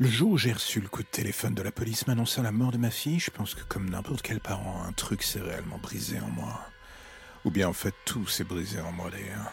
Le jour où j'ai reçu le coup de téléphone de la police m'annonçant la mort de ma fille, je pense que comme n'importe quel parent, un truc s'est réellement brisé en moi. Ou bien en fait tout s'est brisé en moi d'ailleurs.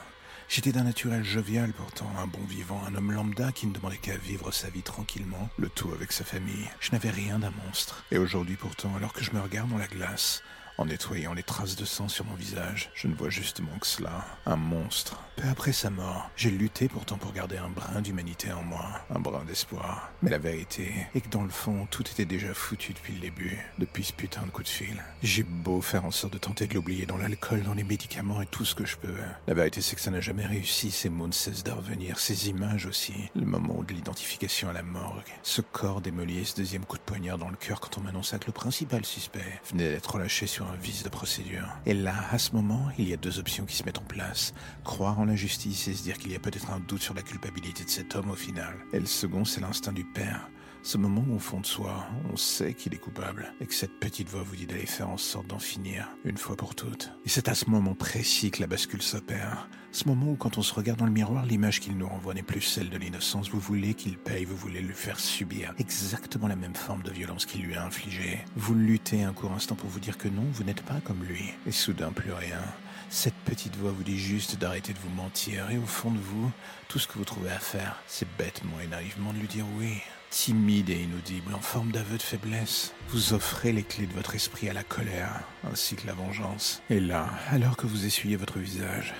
J'étais d'un naturel jovial pourtant, un bon vivant, un homme lambda qui ne demandait qu'à vivre sa vie tranquillement, le tout avec sa famille. Je n'avais rien d'un monstre. Et aujourd'hui pourtant, alors que je me regarde dans la glace, en nettoyant les traces de sang sur mon visage, je ne vois justement que cela, un monstre. Peu après sa mort, j'ai lutté pourtant pour garder un brin d'humanité en moi, un brin d'espoir. Mais la vérité est que dans le fond, tout était déjà foutu depuis le début, depuis ce putain de coup de fil. J'ai beau faire en sorte de tenter de l'oublier dans l'alcool, dans les médicaments et tout ce que je peux. La vérité c'est que ça n'a jamais réussi, ces mots ne cessent de revenir, ces images aussi. Le moment de l'identification à la morgue, ce corps démoli et ce deuxième coup de poignard dans le cœur quand on m'annonça que le principal suspect venait d'être relâché sur un vice de procédure. Et là, à ce moment, il y a deux options qui se mettent en place. Croire en la justice et se dire qu'il y a peut-être un doute sur la culpabilité de cet homme au final. Et le second, c'est l'instinct du père. Ce moment où au fond de soi, on sait qu'il est coupable et que cette petite voix vous dit d'aller faire en sorte d'en finir une fois pour toutes. Et c'est à ce moment précis que la bascule s'opère. Ce moment où quand on se regarde dans le miroir, l'image qu'il nous renvoie n'est plus celle de l'innocence. Vous voulez qu'il paye, vous voulez lui faire subir exactement la même forme de violence qu'il lui a infligée. Vous luttez un court instant pour vous dire que non, vous n'êtes pas comme lui. Et soudain plus rien. Cette petite voix vous dit juste d'arrêter de vous mentir et au fond de vous, tout ce que vous trouvez à faire, c'est bêtement et naïvement de lui dire oui. Timide et inaudible, en forme d'aveu de faiblesse, vous offrez les clés de votre esprit à la colère, ainsi que la vengeance. Et là, alors que vous essuyez votre visage,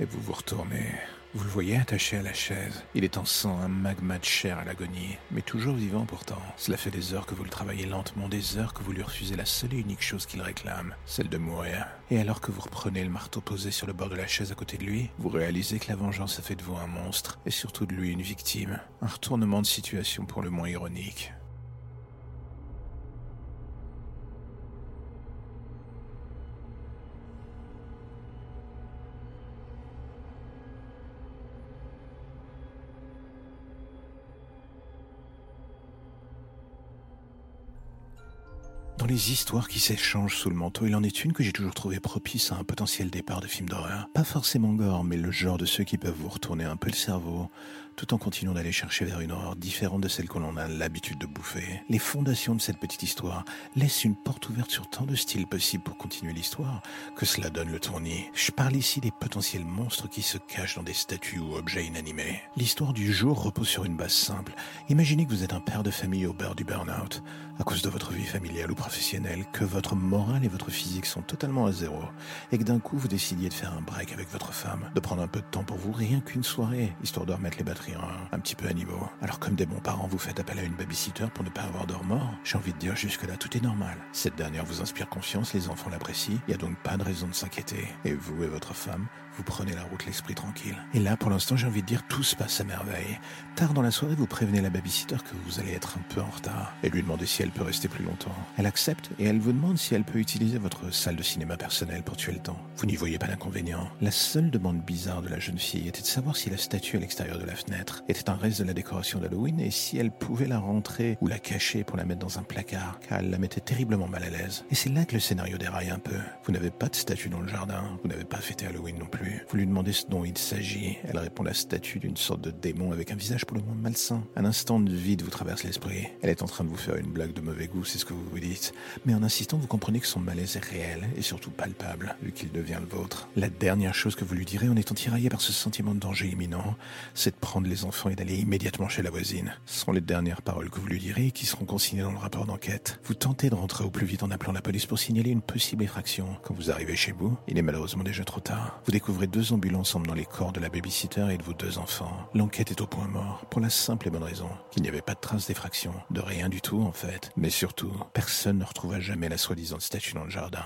et vous vous retournez, vous le voyez attaché à la chaise. Il est en sang, un magma de chair à l'agonie, mais toujours vivant pourtant. Cela fait des heures que vous le travaillez lentement, des heures que vous lui refusez la seule et unique chose qu'il réclame, celle de mourir. Et alors que vous reprenez le marteau posé sur le bord de la chaise à côté de lui, vous réalisez que la vengeance a fait de vous un monstre, et surtout de lui une victime. Un retournement de situation pour le moins ironique. Dans les histoires qui s'échangent sous le manteau, il en est une que j'ai toujours trouvée propice à un potentiel départ de film d'horreur. Pas forcément gore, mais le genre de ceux qui peuvent vous retourner un peu le cerveau, tout en continuant d'aller chercher vers une horreur différente de celle que l'on a l'habitude de bouffer. Les fondations de cette petite histoire laissent une porte ouverte sur tant de styles possibles pour continuer l'histoire que cela donne le tournis. Je parle ici des potentiels monstres qui se cachent dans des statues ou objets inanimés. L'histoire du jour repose sur une base simple. Imaginez que vous êtes un père de famille au beurre du burn-out, à cause de votre vie familiale ou professionnelle, que votre morale et votre physique sont totalement à zéro, et que d'un coup vous décidiez de faire un break avec votre femme, de prendre un peu de temps pour vous, rien qu'une soirée, histoire de remettre les batteries un, petit peu niveau. Alors comme des bons parents, vous faites appel à une babysitter pour ne pas avoir de remords. J'ai envie de dire jusque-là, tout est normal. Cette dernière vous inspire confiance, les enfants l'apprécient, il n'y a donc pas de raison de s'inquiéter. Et vous et votre femme, vous prenez la route l'esprit tranquille. Et là, pour l'instant, j'ai envie de dire, tout se passe à merveille. Tard dans la soirée, vous prévenez la babysitter que vous allez être un peu en retard et lui demandez si elle peut rester plus longtemps. Elle accepte et elle vous demande si elle peut utiliser votre salle de cinéma personnelle pour tuer le temps. Vous n'y voyez pas d'inconvénient. La seule demande bizarre de la jeune fille était de savoir si la statue à l'extérieur de la fenêtre était un reste de la décoration d'Halloween et si elle pouvait la rentrer ou la cacher pour la mettre dans un placard, car elle la mettait terriblement mal à l'aise. Et c'est là que le scénario déraille un peu. Vous n'avez pas de statue dans le jardin, vous n'avez pas fêté Halloween non plus. Vous lui demandez ce dont il s'agit. Elle répond la statue d'une sorte de démon avec un visage pour le moins malsain. Un instant de vide vous traverse l'esprit. Elle est en train de vous faire une blague de mauvais goût, c'est ce que vous vous dites. Mais en insistant, vous comprenez que son malaise est réel et surtout palpable, vu qu'il devient le vôtre. La dernière chose que vous lui direz en étant tiraillé par ce sentiment de danger imminent, c'est de prendre les enfants et d'aller immédiatement chez la voisine. Ce sont les dernières paroles que vous lui direz qui seront consignées dans le rapport d'enquête. Vous tentez de rentrer au plus vite en appelant la police pour signaler une possible effraction. Quand vous arrivez chez vous, il est malheureusement déjà trop tard. Vous découvrez deux ambulances emmenant les corps de la babysitter et de vos deux enfants. L'enquête est au point mort, pour la simple et bonne raison qu'il n'y avait pas de trace d'effraction, de rien du tout en fait. Mais surtout, personne ne retrouva jamais la soi-disant statue dans le jardin.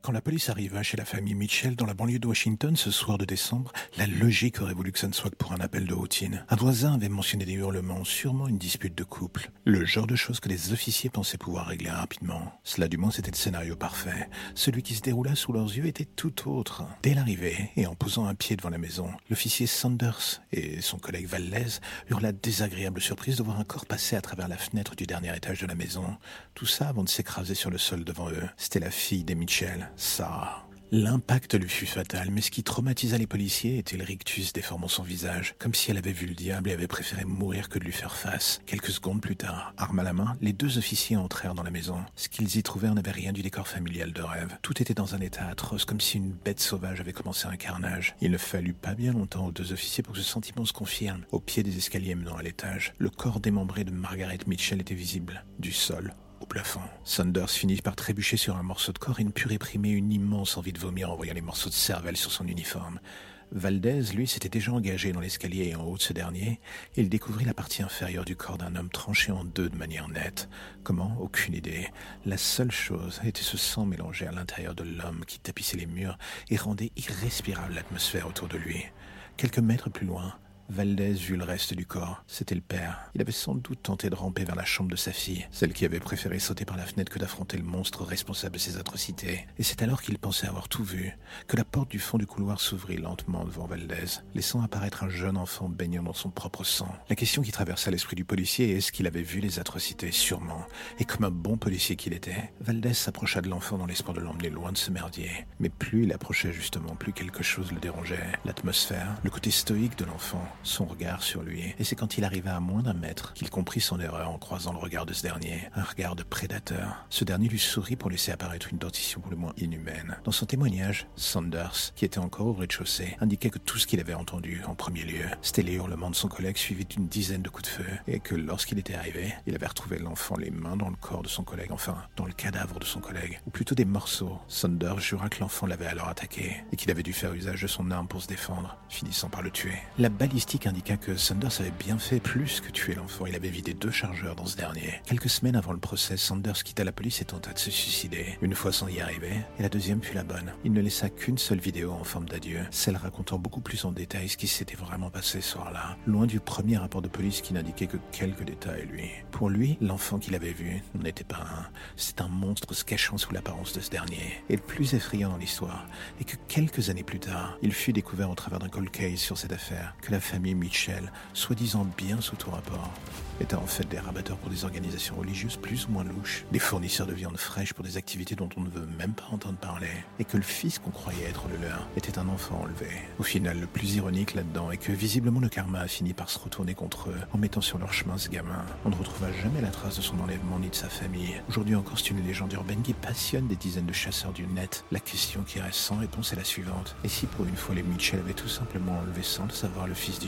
Quand la police arriva chez la famille Mitchell dans la banlieue de Washington ce soir de décembre, la logique aurait voulu que ça ne soit que pour un appel de routine. Un voisin avait mentionné des hurlements, sûrement une dispute de couple. Le genre de choses que les officiers pensaient pouvoir régler rapidement. Cela du moins c'était le scénario parfait. Celui qui se déroula sous leurs yeux était tout autre. Dès l'arrivée, et en posant un pied devant la maison, l'officier Sanders et son collègue Valdez eurent la désagréable surprise de voir un corps passer à travers la fenêtre du dernier étage de la maison. Tout ça avant de s'écraser sur le sol devant eux. C'était la fille des Mitchell. Ça. L'impact lui fut fatal, mais ce qui traumatisa les policiers était le rictus déformant son visage, comme si elle avait vu le diable et avait préféré mourir que de lui faire face. Quelques secondes plus tard, arme à la main, les deux officiers entrèrent dans la maison. Ce qu'ils y trouvèrent n'avait rien du décor familial de rêve. Tout était dans un état atroce, comme si une bête sauvage avait commencé un carnage. Il ne fallut pas bien longtemps aux deux officiers pour que ce sentiment se confirme. Au pied des escaliers menant à l'étage, le corps démembré de Margaret Mitchell était visible, du sol au plafond. Sanders finit par trébucher sur un morceau de corps et ne put réprimer une immense envie de vomir en voyant les morceaux de cervelle sur son uniforme. Valdez, lui, s'était déjà engagé dans l'escalier et en haut de ce dernier, il découvrit la partie inférieure du corps d'un homme tranché en deux de manière nette. Comment? Aucune idée. La seule chose était ce sang mélangé à l'intérieur de l'homme qui tapissait les murs et rendait irrespirable l'atmosphère autour de lui. Quelques mètres plus loin, Valdez vit le reste du corps. C'était le père. Il avait sans doute tenté de ramper vers la chambre de sa fille, celle qui avait préféré sauter par la fenêtre que d'affronter le monstre responsable de ses atrocités. Et c'est alors qu'il pensait avoir tout vu, que la porte du fond du couloir s'ouvrit lentement devant Valdez, laissant apparaître un jeune enfant baignant dans son propre sang. La question qui traversa l'esprit du policier est est-ce qu'il avait vu les atrocités? Sûrement. Et comme un bon policier qu'il était, Valdez s'approcha de l'enfant dans l'espoir de l'emmener loin de ce merdier. Mais plus il approchait justement, plus quelque chose le dérangeait. L'atmosphère, le côté stoïque de l'enfant, son regard sur lui, et c'est quand il arriva à moins d'un mètre qu'il comprit son erreur en croisant le regard de ce dernier, un regard de prédateur. Ce dernier lui sourit pour laisser apparaître une dentition pour le moins inhumaine. Dans son témoignage, Sanders, qui était encore au rez-de-chaussée, indiquait que tout ce qu'il avait entendu en premier lieu, c'était les hurlements de son collègue suivis d'une dizaine de coups de feu, et que lorsqu'il était arrivé, il avait retrouvé l'enfant les mains dans le corps de son collègue, enfin, dans le cadavre de son collègue, ou plutôt des morceaux. Sanders jura que l'enfant l'avait alors attaqué, et qu'il avait dû faire usage de son arme pour se défendre, finissant par le tuer. La balistique indiqua que Sanders avait bien fait plus que tuer l'enfant. Il avait vidé deux chargeurs dans ce dernier. Quelques semaines avant le procès, Sanders quitta la police et tenta de se suicider. Une fois sans y arriver, et la deuxième fut la bonne. Il ne laissa qu'une seule vidéo en forme d'adieu, celle racontant beaucoup plus en détail ce qui s'était vraiment passé ce soir-là, loin du premier rapport de police qui n'indiquait que quelques détails, lui. Pour lui, l'enfant qu'il avait vu n'était pas un. C'est un monstre se cachant sous l'apparence de ce dernier. Et le plus effrayant dans l'histoire est que quelques années plus tard, il fut découvert au travers d'un cold case sur cette affaire que famille Mitchell, soi-disant bien sous tout rapport, étaient en fait des rabatteurs pour des organisations religieuses plus ou moins louches, des fournisseurs de viande fraîche pour des activités dont on ne veut même pas entendre parler, et que le fils qu'on croyait être le leur était un enfant enlevé. Au final, le plus ironique là-dedans est que visiblement le karma a fini par se retourner contre eux en mettant sur leur chemin ce gamin. On ne retrouva jamais la trace de son enlèvement ni de sa famille. Aujourd'hui encore, c'est une légende urbaine qui passionne des dizaines de chasseurs du net. La question qui reste sans réponse est la suivante. Et si pour une fois les Mitchell avaient tout simplement enlevé sans le savoir le fils du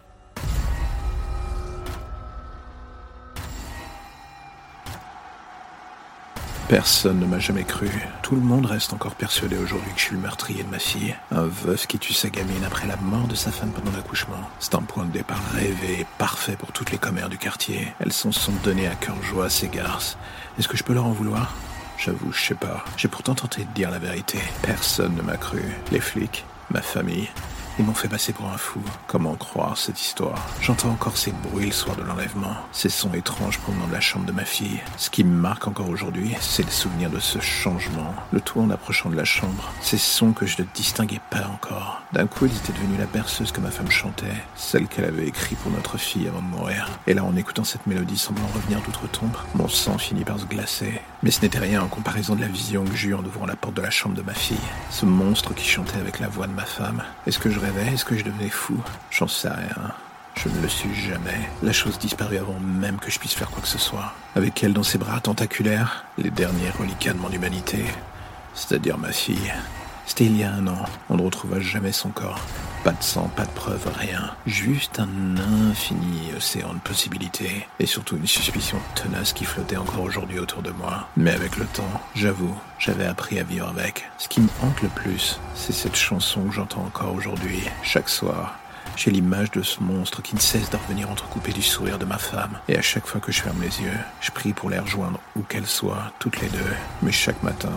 Personne ne m'a jamais cru. Tout le monde reste encore persuadé aujourd'hui que je suis le meurtrier de ma fille. Un veuf qui tue sa gamine après la mort de sa femme pendant l'accouchement. C'est un point de départ rêvé parfait pour toutes les commères du quartier. Elles s'en sont données à cœur joie à ces garces. Est-ce que je peux leur en vouloir? J'avoue, je sais pas. J'ai pourtant tenté de dire la vérité. Personne ne m'a cru. Les flics, ma famille, ils m'ont fait passer pour un fou. Comment croire cette histoire? J'entends encore ces bruits le soir de l'enlèvement, ces sons étranges provenant de la chambre de ma fille. Ce qui me marque encore aujourd'hui, c'est le souvenir de ce changement. Le tout en approchant de la chambre. Ces sons que je ne distinguais pas encore. D'un coup, ils étaient devenus la berceuse que ma femme chantait, celle qu'elle avait écrite pour notre fille avant de mourir. Et là, en écoutant cette mélodie semblant revenir d'outre-tombe, mon sang finit par se glacer. Mais ce n'était rien en comparaison de la vision que j'eus en ouvrant la porte de la chambre de ma fille. Ce monstre qui chantait avec la voix de ma femme. Est-ce que je rêvais? Est-ce que je devenais fou? J'en sais rien. Je ne le suis jamais. La chose disparut avant même que je puisse faire quoi que ce soit. Avec elle dans ses bras tentaculaires, les derniers reliquats de mon humanité, c'est-à-dire ma fille. C'était il y a un an. On ne retrouva jamais son corps. Pas de sang, pas de preuve, rien. Juste un infini océan de possibilités. Et surtout une suspicion tenace qui flottait encore aujourd'hui autour de moi. Mais avec le temps, j'avoue, j'avais appris à vivre avec. Ce qui me hante le plus, c'est cette chanson que j'entends encore aujourd'hui, chaque soir. J'ai l'image de ce monstre qui ne cesse de revenir entrecoupé du sourire de ma femme. Et à chaque fois que je ferme les yeux, je prie pour les rejoindre où qu'elles soient, toutes les deux. Mais chaque matin,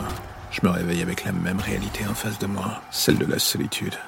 je me réveille avec la même réalité en face de moi, celle de la solitude.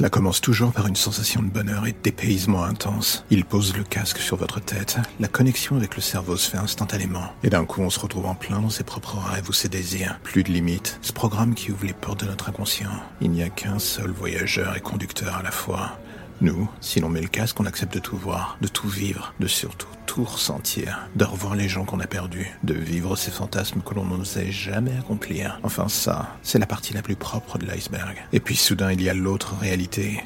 Cela commence toujours par une sensation de bonheur et de intense. Il pose le casque sur votre tête, la connexion avec le cerveau se fait instantanément. Et d'un coup, on se retrouve en plein dans ses propres rêves ou ses désirs. Plus de limites. Ce programme qui ouvre les portes de notre inconscient. Il n'y a qu'un seul voyageur et conducteur à la fois. Nous, si l'on met le casque, on accepte de tout voir, de tout vivre, de surtout tout ressentir, de revoir les gens qu'on a perdus, de vivre ces fantasmes que l'on n'osait jamais accomplir. Enfin ça, c'est la partie la plus propre de l'iceberg. Et puis soudain, il y a l'autre réalité,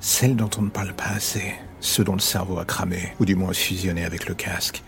celle dont on ne parle pas assez, ce dont le cerveau a cramé, ou du moins fusionné avec le casque,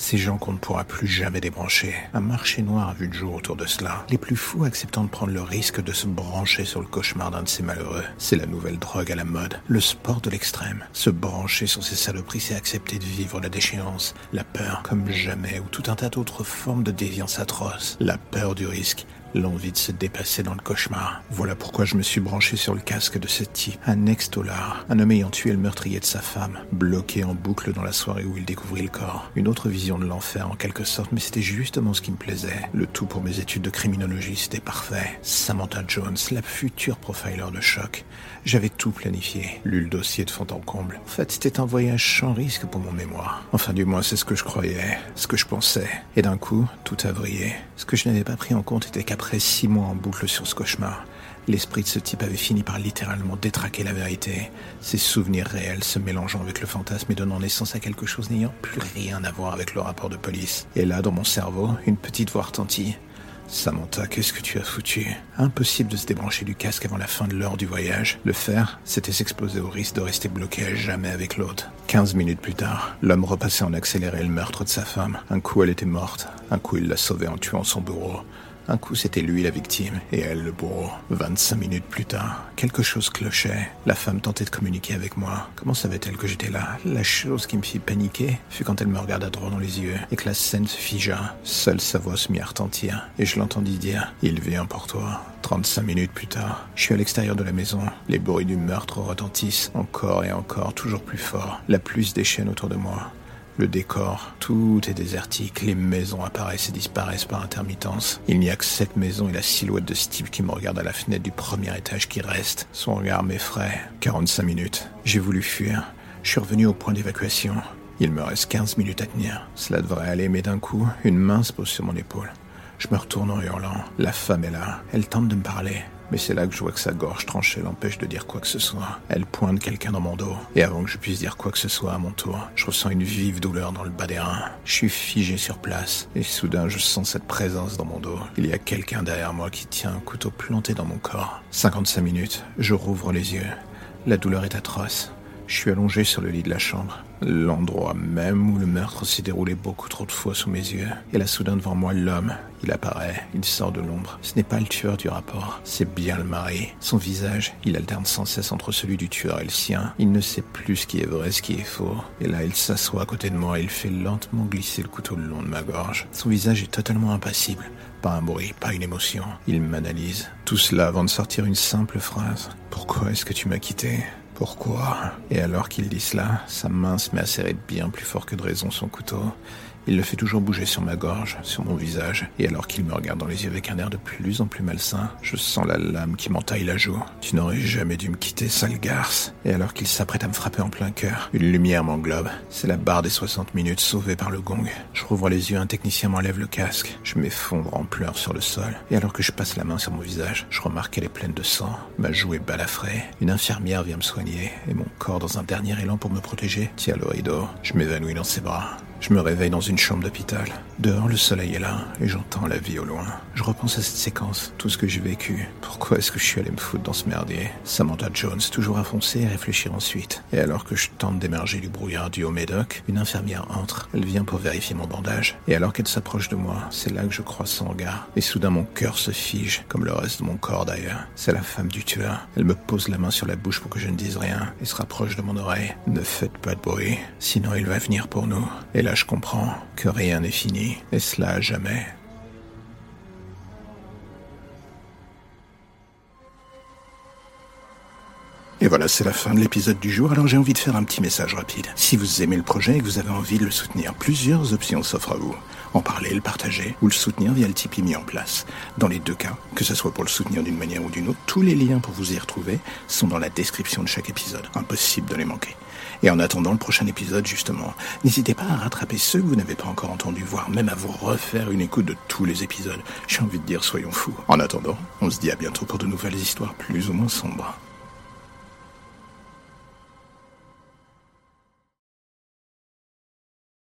ces gens qu'on ne pourra plus jamais débrancher. Un marché noir a vu le jour autour de cela. Les plus fous acceptant de prendre le risque de se brancher sur le cauchemar d'un de ces malheureux. C'est la nouvelle drogue à la mode. Le sport de l'extrême. Se brancher sur ces saloperies, c'est accepter de vivre la déchéance, la peur comme jamais, ou tout un tas d'autres formes de déviance atroce. La peur du risque, L'envie de se dépasser dans le cauchemar. Voilà pourquoi je me suis branché sur le casque de ce type. Un ex-dollar. Un homme ayant tué le meurtrier de sa femme. Bloqué en boucle dans la soirée où il découvrit le corps. Une autre vision de l'enfer en quelque sorte, mais c'était justement ce qui me plaisait. Le tout pour mes études de criminologie, c'était parfait. Samantha Jones, la future profiler de choc. J'avais tout planifié. Lu le dossier de fond en comble. En fait, c'était un voyage sans risque pour mon mémoire. Enfin, du moins, c'est ce que je croyais. Ce que je pensais. Et d'un coup, tout a vrillé. Ce que je n'avais pas pris en compte était qu'à après six mois en boucle sur ce cauchemar, l'esprit de ce type avait fini par littéralement détraquer la vérité, ses souvenirs réels se mélangeant avec le fantasme et donnant naissance à quelque chose n'ayant plus rien à voir avec le rapport de police. Et là, dans mon cerveau, une petite voix retentit. Samantha, qu'est-ce que tu as foutu? Impossible de se débrancher du casque avant la fin de l'heure du voyage. Le faire, c'était s'exposer au risque de rester bloqué à jamais avec l'autre. Quinze minutes plus tard, l'homme repassait en accéléré le meurtre de sa femme. Un coup, elle était morte. Un coup, il l'a sauvée en tuant son bourreau. Un coup, c'était lui la victime et elle le bourreau. 25 minutes plus tard, quelque chose clochait. La femme tentait de communiquer avec moi. Comment savait-elle que j'étais là? La chose qui me fit paniquer fut quand elle me regarda droit dans les yeux et que la scène se figea. Seule sa voix se mit à retentir et je l'entendis dire « Il vient pour toi ». 35 minutes plus tard, je suis à l'extérieur de la maison. Les bruits du meurtre retentissent encore et encore, toujours plus fort. La pluie se déchaîne autour de moi. Le décor, tout est désertique, les maisons apparaissent et disparaissent par intermittence. Il n'y a que cette maison et la silhouette de Steve qui me regarde à la fenêtre du premier étage qui reste. Son regard m'effraie. 45 minutes. J'ai voulu fuir. Je suis revenu au point d'évacuation. Il me reste 15 minutes à tenir. Cela devrait aller, mais d'un coup, une main se pose sur mon épaule. Je me retourne en hurlant. La femme est là. Elle tente de me parler. Mais c'est là que je vois que sa gorge tranchée l'empêche de dire quoi que ce soit. Elle pointe quelqu'un dans mon dos. Et avant que je puisse dire quoi que ce soit à mon tour, je ressens une vive douleur dans le bas des reins. Je suis figé sur place. Et soudain, je sens cette présence dans mon dos. Il y a quelqu'un derrière moi qui tient un couteau planté dans mon corps. 55 minutes. Je rouvre les yeux. La douleur est atroce. Je suis allongé sur le lit de la chambre. L'endroit même où le meurtre s'est déroulé beaucoup trop de fois sous mes yeux. Et là, soudain, devant moi, l'homme. Il apparaît, il sort de l'ombre. Ce n'est pas le tueur du rapport, c'est bien le mari. Son visage, il alterne sans cesse entre celui du tueur et le sien. Il ne sait plus ce qui est vrai, ce qui est faux. Et là, il s'assoit à côté de moi et il fait lentement glisser le couteau le long de ma gorge. Son visage est totalement impassible. Pas un bruit, pas une émotion. Il m'analyse. Tout cela avant de sortir une simple phrase. Pourquoi est-ce que tu m'as quitté? Pourquoi Et alors qu'il dit cela, sa main se met à serrer bien plus fort que de raison son couteau. Il le fait toujours bouger sur ma gorge, sur mon visage, et alors qu'il me regarde dans les yeux avec un air de plus en plus malsain, je sens la lame qui m'entaille la joue. Tu n'aurais jamais dû me quitter, sale garce. Et alors qu'il s'apprête à me frapper en plein cœur, une lumière m'englobe. C'est la barre des 60 minutes sauvée par le gong. Je rouvre les yeux, un technicien m'enlève le casque. Je m'effondre en pleurs sur le sol. Et alors que je passe la main sur mon visage, je remarque qu'elle est pleine de sang. Ma joue est balafrée. Une infirmière vient me soigner, et mon corps, dans un dernier élan pour me protéger, tient le rideau. Je m'évanouis dans ses bras. Je me réveille dans une chambre d'hôpital. Dehors, le soleil est là et j'entends la vie au loin. Je repense à cette séquence, tout ce que j'ai vécu. Pourquoi est-ce que je suis allé me foutre dans ce merdier? Samantha Jones, toujours à foncer et réfléchir ensuite. Et alors que je tente d'émerger du brouillard du haut médoc, une infirmière entre. Elle vient pour vérifier mon bandage. Et alors qu'elle s'approche de moi, c'est là que je croise son regard. Et soudain, mon cœur se fige, comme le reste de mon corps d'ailleurs. C'est la femme du tueur. Elle me pose la main sur la bouche pour que je ne dise rien et se rapproche de mon oreille. Ne faites pas de bruit, sinon il va venir pour nous. Je comprends que rien n'est fini. Et cela à jamais. Et voilà, c'est la fin de l'épisode du jour, alors j'ai envie de faire un petit message rapide. Si vous aimez le projet et que vous avez envie de le soutenir, plusieurs options s'offrent à vous. En parler, le partager ou le soutenir via le Tipeee mis en place. Dans les deux cas, que ce soit pour le soutenir d'une manière ou d'une autre, tous les liens pour vous y retrouver sont dans la description de chaque épisode. Impossible de les manquer. Et en attendant le prochain épisode, justement, n'hésitez pas à rattraper ceux que vous n'avez pas encore entendus, voire même à vous refaire une écoute de tous les épisodes. J'ai envie de dire, soyons fous. En attendant, on se dit à bientôt pour de nouvelles histoires plus ou moins sombres.